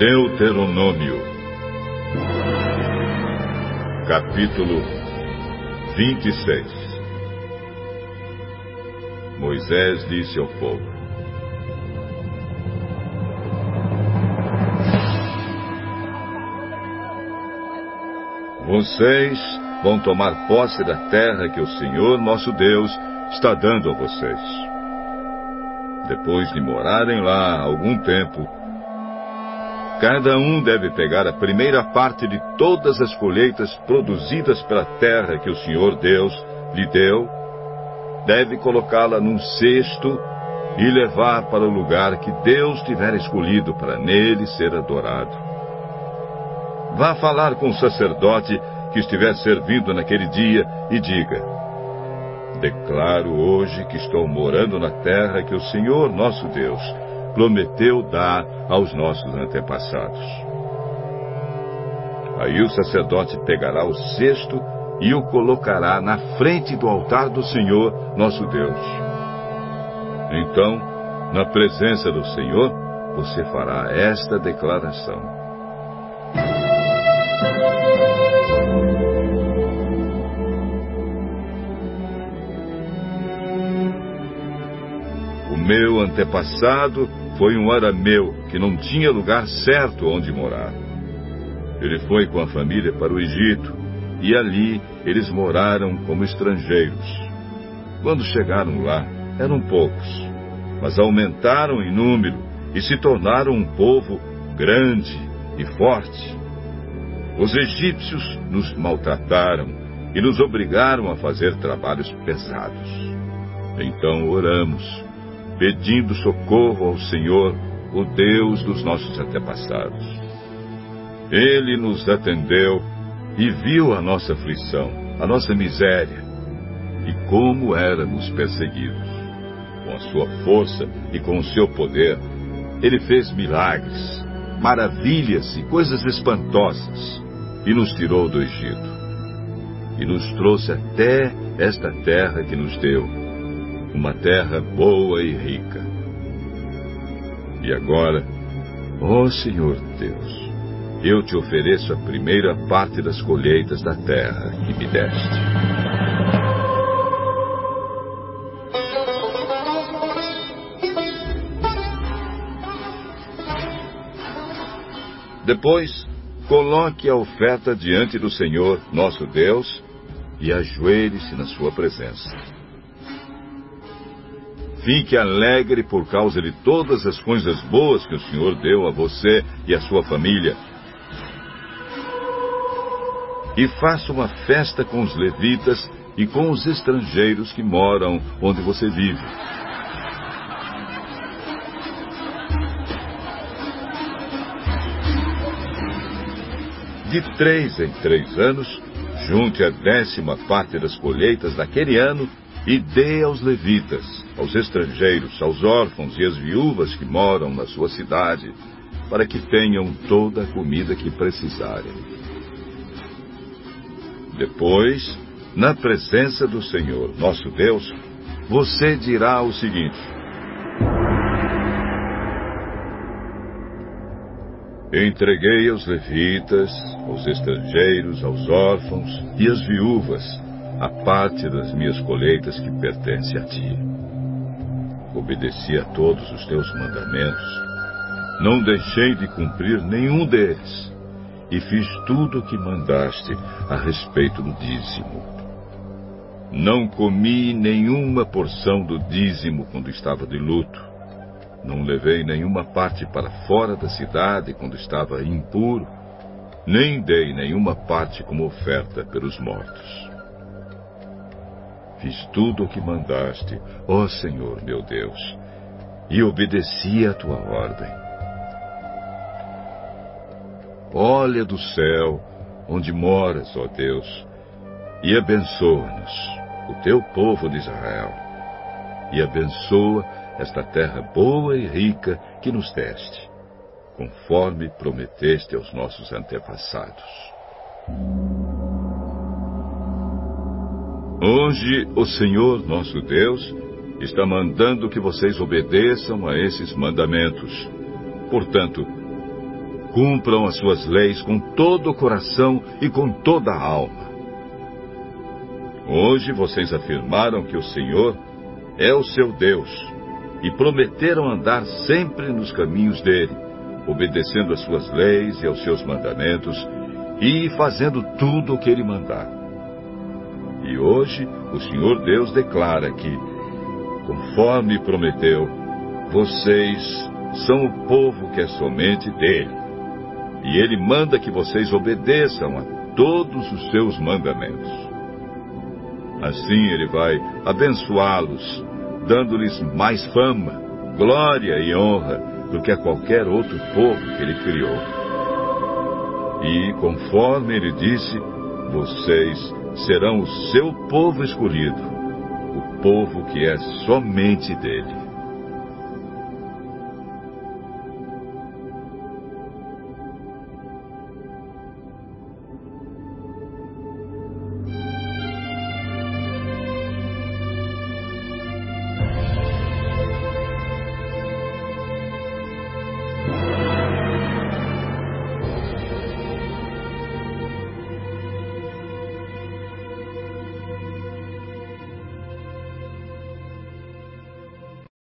Deuteronômio, capítulo 26 Moisés disse ao povo: Vocês vão tomar posse da terra que o Senhor nosso Deus está dando a vocês. Depois de morarem lá algum tempo, cada um deve pegar a primeira parte de todas as colheitas produzidas pela terra que o Senhor Deus lhe deu, deve colocá-la num cesto e levar para o lugar que Deus tiver escolhido para nele ser adorado. Vá falar com o sacerdote que estiver servindo naquele dia e diga: Declaro hoje que estou morando na terra que o Senhor nosso Deus prometeu dar aos nossos antepassados. Aí o sacerdote pegará o cesto e o colocará na frente do altar do Senhor nosso Deus. Então, na presença do Senhor, você fará esta declaração. Antepassado foi um arameu que não tinha lugar certo onde morar. Ele foi com a família para o Egito e ali eles moraram como estrangeiros. Quando chegaram lá, eram poucos, mas aumentaram em número e se tornaram um povo grande e forte. Os egípcios nos maltrataram e nos obrigaram a fazer trabalhos pesados. Então oramos pedindo socorro ao Senhor, o Deus dos nossos antepassados. Ele nos atendeu e viu a nossa aflição, a nossa miséria e como éramos perseguidos. Com a sua força e com o seu poder, ele fez milagres, maravilhas e coisas espantosas e nos tirou do Egito. E nos trouxe até esta terra que nos deu uma terra boa e rica. E agora, ó Senhor Deus, eu te ofereço a primeira parte das colheitas da terra que me deste. Depois, coloque a oferta diante do Senhor, nosso Deus, e ajoelhe-se na sua presença. Fique alegre por causa de todas as coisas boas que o Senhor deu a você e a sua família. E faça uma festa com os levitas e com os estrangeiros que moram onde você vive. De três em três anos, junte a décima parte das colheitas daquele ano e dê aos levitas, aos estrangeiros, aos órfãos e às viúvas que moram na sua cidade, para que tenham toda a comida que precisarem. Depois, na presença do Senhor, nosso Deus, você dirá o seguinte: Entreguei aos levitas, aos estrangeiros, aos órfãos e às viúvas a parte das minhas colheitas que pertence a ti. Obedeci a todos os teus mandamentos, não deixei de cumprir nenhum deles, e fiz tudo o que mandaste a respeito do dízimo. Não comi nenhuma porção do dízimo quando estava de luto. Não levei nenhuma parte para fora da cidade quando estava impuro, nem dei nenhuma parte como oferta pelos mortos. Fiz tudo o que mandaste, ó Senhor meu Deus, e obedeci a tua ordem. Olha do céu, onde moras, ó Deus, e abençoa-nos, o teu povo de Israel, e abençoa esta terra boa e rica que nos deste, conforme prometeste aos nossos antepassados. Hoje o Senhor nosso Deus está mandando que vocês obedeçam a esses mandamentos. Portanto, cumpram as suas leis com todo o coração e com toda a alma. Hoje vocês afirmaram que o Senhor é o seu Deus e prometeram andar sempre nos caminhos dele, obedecendo às suas leis e aos seus mandamentos e fazendo tudo o que ele mandar. E hoje o Senhor Deus declara que, conforme prometeu, vocês são o povo que é somente dele. E ele manda que vocês obedeçam a todos os seus mandamentos. Assim ele vai abençoá-los, dando-lhes mais fama, glória e honra do que a qualquer outro povo que ele criou. E, conforme ele disse, vocês serão o seu povo escolhido, o povo que é somente dele.